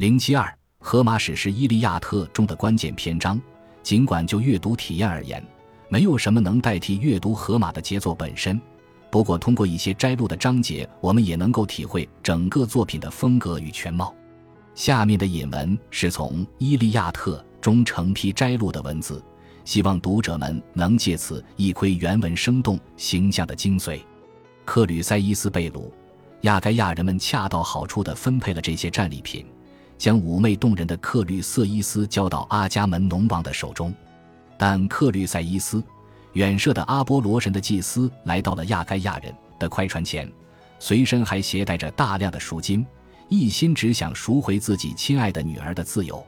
零七二，《荷马史诗·伊利亚特》中的关键篇章，尽管就阅读体验而言，没有什么能代替阅读荷马的杰作本身。不过，通过一些摘录的章节，我们也能够体会整个作品的风格与全貌。下面的引文是从《伊利亚特》中成批摘录的文字，希望读者们能借此一窥原文生动形象的精髓。克吕塞伊斯被掳，亚该亚人们恰到好处地分配了这些战利品，将妩媚动人的克吕瑟伊斯交到阿伽门农王的手中。但克吕塞伊斯。远涉的阿波罗神的祭司来到了亚该亚人的快船前，随身还携带着大量的赎金，一心只想赎回自己亲爱的女儿的自由。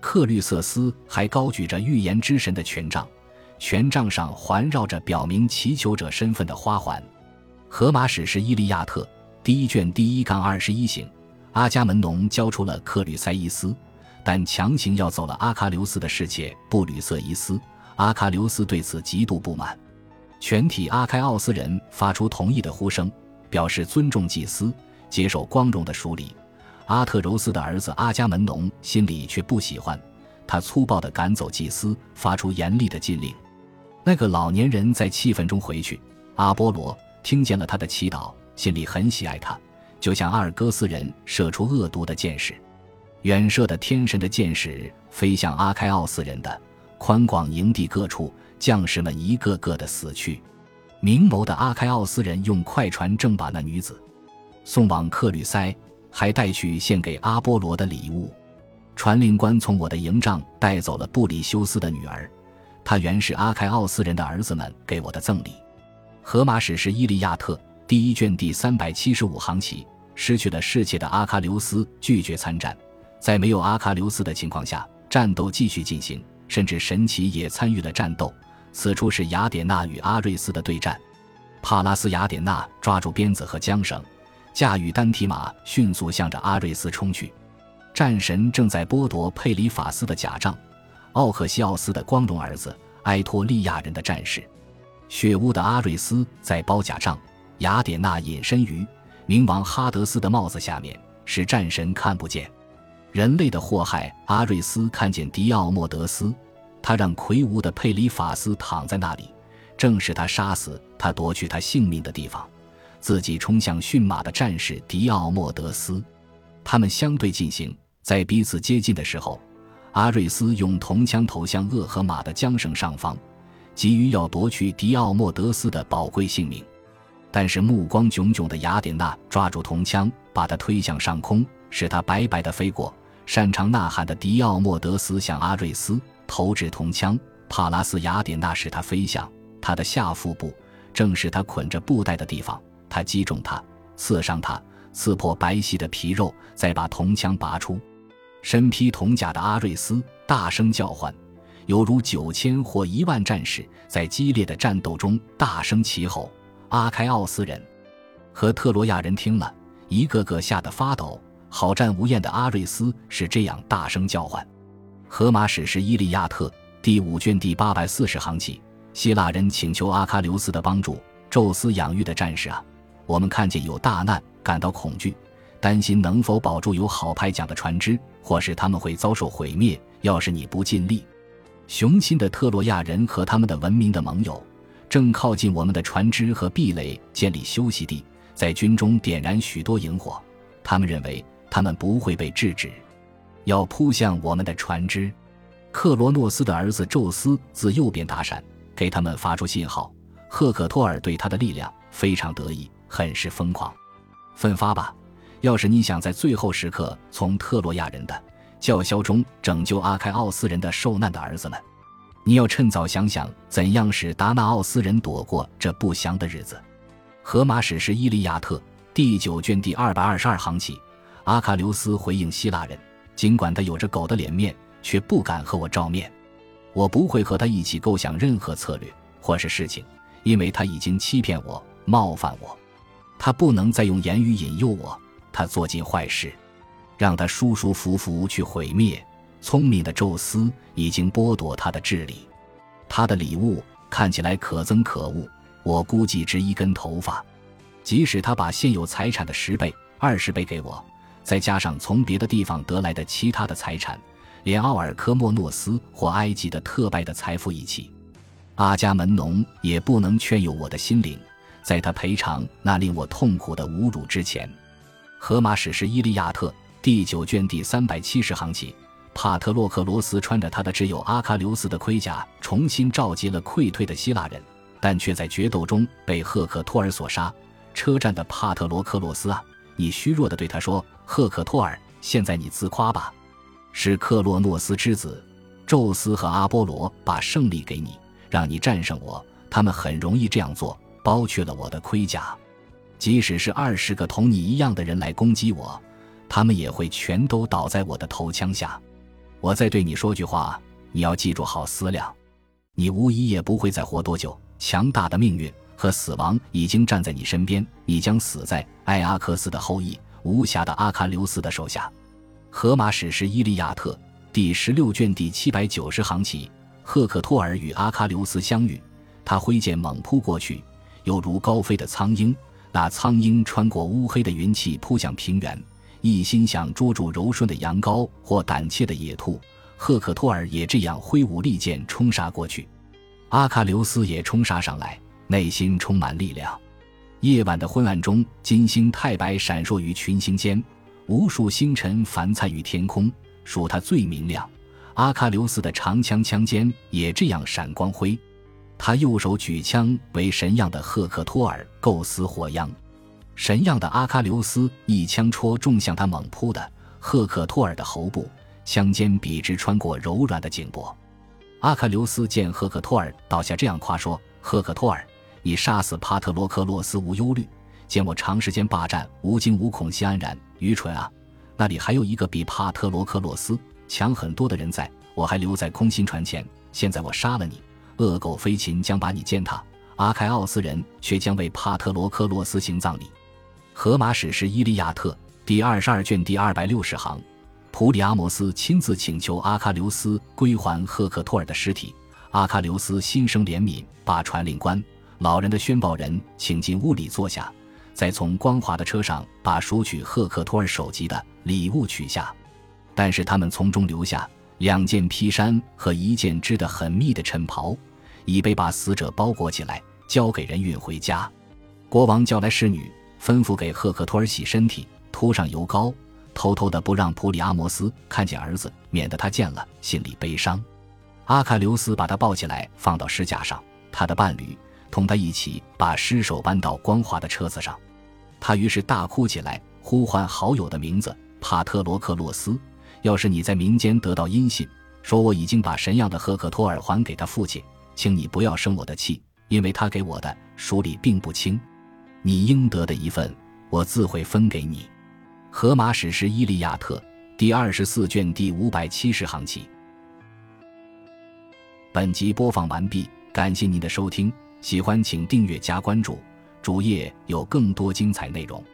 克律瑟斯还高举着预言之神的权杖，权杖上环绕着表明祈求者身份的花环。荷马史诗《伊利亚特》第一卷第一杠二十一行，阿伽门农交出了克吕塞伊斯，但强行要走了阿喀琉斯的侍妾布吕瑟伊斯。阿喀琉斯对此极度不满，全体阿开奥斯人发出同意的呼声，表示尊重祭司，接受光荣的梳理。阿特柔斯的儿子阿伽门农心里却不喜欢，他粗暴地赶走祭司，发出严厉的禁令。那个老年人在气愤中回去。阿波罗听见了他的祈祷，心里很喜爱他，就向阿尔戈斯人射出恶毒的箭矢。远射的天神的箭矢飞向阿开奥斯人的。宽广营地各处，将士们一个个的死去。明眸的阿开奥斯人用快船正把那女子送往克吕塞，还带去献给阿波罗的礼物。传令官从我的营帐带走了布里修斯的女儿，她原是阿开奥斯人的儿子们给我的赠礼。荷马史诗《伊利亚特》第一卷第三百七十五行起，失去了侍妾的阿喀琉斯拒绝参战，在没有阿喀琉斯的情况下，战斗继续进行。甚至神奇也参与了战斗。此处是雅典娜与阿瑞斯的对战。帕拉斯雅典娜抓住鞭子和缰绳，驾驭单蹄马，迅速向着阿瑞斯冲去。战神正在剥夺佩里法斯的甲杖，奥克西奥斯的光荣儿子，埃托利亚人的战士。血污的阿瑞斯在包甲杖。雅典娜隐身于冥王哈德斯的帽子下面，使战神看不见。人类的祸害。阿瑞斯看见迪奥莫德斯，他让魁梧的佩里法斯躺在那里，正是他杀死他、夺去他性命的地方。自己冲向驯马的战士迪奥莫德斯，他们相对进行，在彼此接近的时候，阿瑞斯用铜枪投向恶和马的缰绳上方，急于要夺去迪奥莫德斯的宝贵性命。但是目光炯炯的雅典娜抓住铜枪，把他推向上空，使他白白的飞过。擅长呐喊的迪奥莫德斯向阿瑞斯投掷铜枪，帕拉斯雅典娜使他飞向他的下腹部，正是他捆着布袋的地方。他击中他，刺伤他，刺破白皙的皮肉，再把铜枪拔出。身披铜甲的阿瑞斯大声叫唤，犹如九千或一万战士在激烈的战斗中大声齐吼。阿开奥斯人和特罗亚人听了一个个吓得发抖。好战无厌的阿瑞斯是这样大声叫唤。荷马史诗《伊利亚特》第五卷第八百四十行起，希腊人请求阿喀琉斯的帮助。宙斯养育的战士啊，我们看见有大难，感到恐惧，担心能否保住有好派桨的船只，或是他们会遭受毁灭。要是你不尽力，雄心的特洛亚人和他们的文明的盟友，正靠近我们的船只和壁垒，建立休息地，在军中点燃许多萤火。他们认为。他们不会被制止，要扑向我们的船只。克罗诺斯的儿子宙斯自右边打闪，给他们发出信号。赫克托尔对他的力量非常得意，很是疯狂。奋发吧！要是你想在最后时刻从特洛亚人的叫嚣中拯救阿开奥斯人的受难的儿子们，你要趁早想想怎样使达纳奥斯人躲过这不祥的日子。荷马史诗《伊利亚特》第九卷第二百二十二行起。阿喀琉斯回应希腊人：“尽管他有着狗的脸面，却不敢和我照面。我不会和他一起构想任何策略或是事情，因为他已经欺骗我、冒犯我。他不能再用言语引诱我。他做尽坏事，让他舒舒服服去毁灭。聪明的宙斯已经剥夺他的智力。他的礼物看起来可憎可恶，我估计值一根头发。即使他把现有财产的十倍、二十倍给我。”再加上从别的地方得来的其他的财产，连奥尔科莫诺斯或埃及的特拜的财富一起，阿伽门农也不能劝诱我的心灵，在他赔偿那令我痛苦的侮辱之前。荷马史诗《伊利亚特》第九卷第三百七十行起，帕特洛克罗斯穿着他的挚友阿喀琉斯的盔甲，重新召集了溃退的希腊人，但却在决斗中被赫克托尔所杀。车站的帕特罗克洛斯啊，你虚弱的对他说：“赫克托尔，现在你自夸吧，是克洛诺斯之子，宙斯和阿波罗把胜利给你，让你战胜我。他们很容易这样做，剥去了我的盔甲。”即使是二十个同你一样的人来攻击我，他们也会全都倒在我的头枪下。我再对你说句话，你要记住好思量。你无疑也不会再活多久。强大的命运和死亡已经站在你身边，你将死在埃阿克斯的后裔无暇的阿喀琉斯的手下。荷马史诗《伊利亚特》第十六卷第七百九十行起，赫克托尔与阿喀琉斯相遇，他挥剑猛扑过去，犹如高飞的苍鹰。那苍鹰穿过乌黑的云气扑向平原，一心想捉住柔顺的羊羔或胆怯的野兔。赫克托尔也这样挥舞利剑冲杀过去，阿喀琉斯也冲杀上来，内心充满力量。夜晚的昏暗中，金星太白闪烁于群星间，无数星辰繁灿于天空，属它最明亮。阿喀琉斯的长枪枪尖也这样闪光辉。他右手举枪，为神样的赫克托尔构思火殃。神样的阿喀琉斯一枪戳中向他猛扑的赫克托尔的喉部，枪尖笔直穿过柔软的颈脖。阿喀琉斯见赫克托尔倒下，这样夸说：“赫克托尔，你杀死帕特罗克洛斯无忧虑，见我长时间霸占无惊无恐，心安然。愚蠢啊！那里还有一个比帕特罗克洛斯强很多的人在，我还留在空心船前。现在我杀了你。”恶狗飞禽将把你践踏，阿开奥斯人却将为帕特罗克洛斯行葬礼。荷马史诗《伊利亚特》第二十二卷第二百六十行，普里阿摩斯亲自请求阿喀琉斯归还赫克托尔的尸体。阿喀琉斯心生怜悯，把传令官、老人的宣报人请进屋里坐下，再从光滑的车上把赎取赫克托尔首级的礼物取下。但是他们从中留下。两件披衫和一件织得很密的衬袍，已被把死者包裹起来，交给人运回家。国王叫来侍女，吩咐给赫克托尔洗身体，涂上油膏，偷偷的不让普里阿摩斯看见儿子，免得他见了心里悲伤。阿喀琉斯把他抱起来，放到尸架上，他的伴侣同他一起把尸首搬到光滑的车子上。他于是大哭起来，呼唤好友的名字帕特罗克洛斯。要是你在民间得到音信，说我已经把神样的赫克托尔还给他父亲，请你不要生我的气，因为他给我的书里并不轻。你应得的一份，我自会分给你。荷马史诗《伊利亚特》第二十四卷第五百七十行起。本集播放完毕，感谢您的收听，喜欢请订阅加关注，主页有更多精彩内容。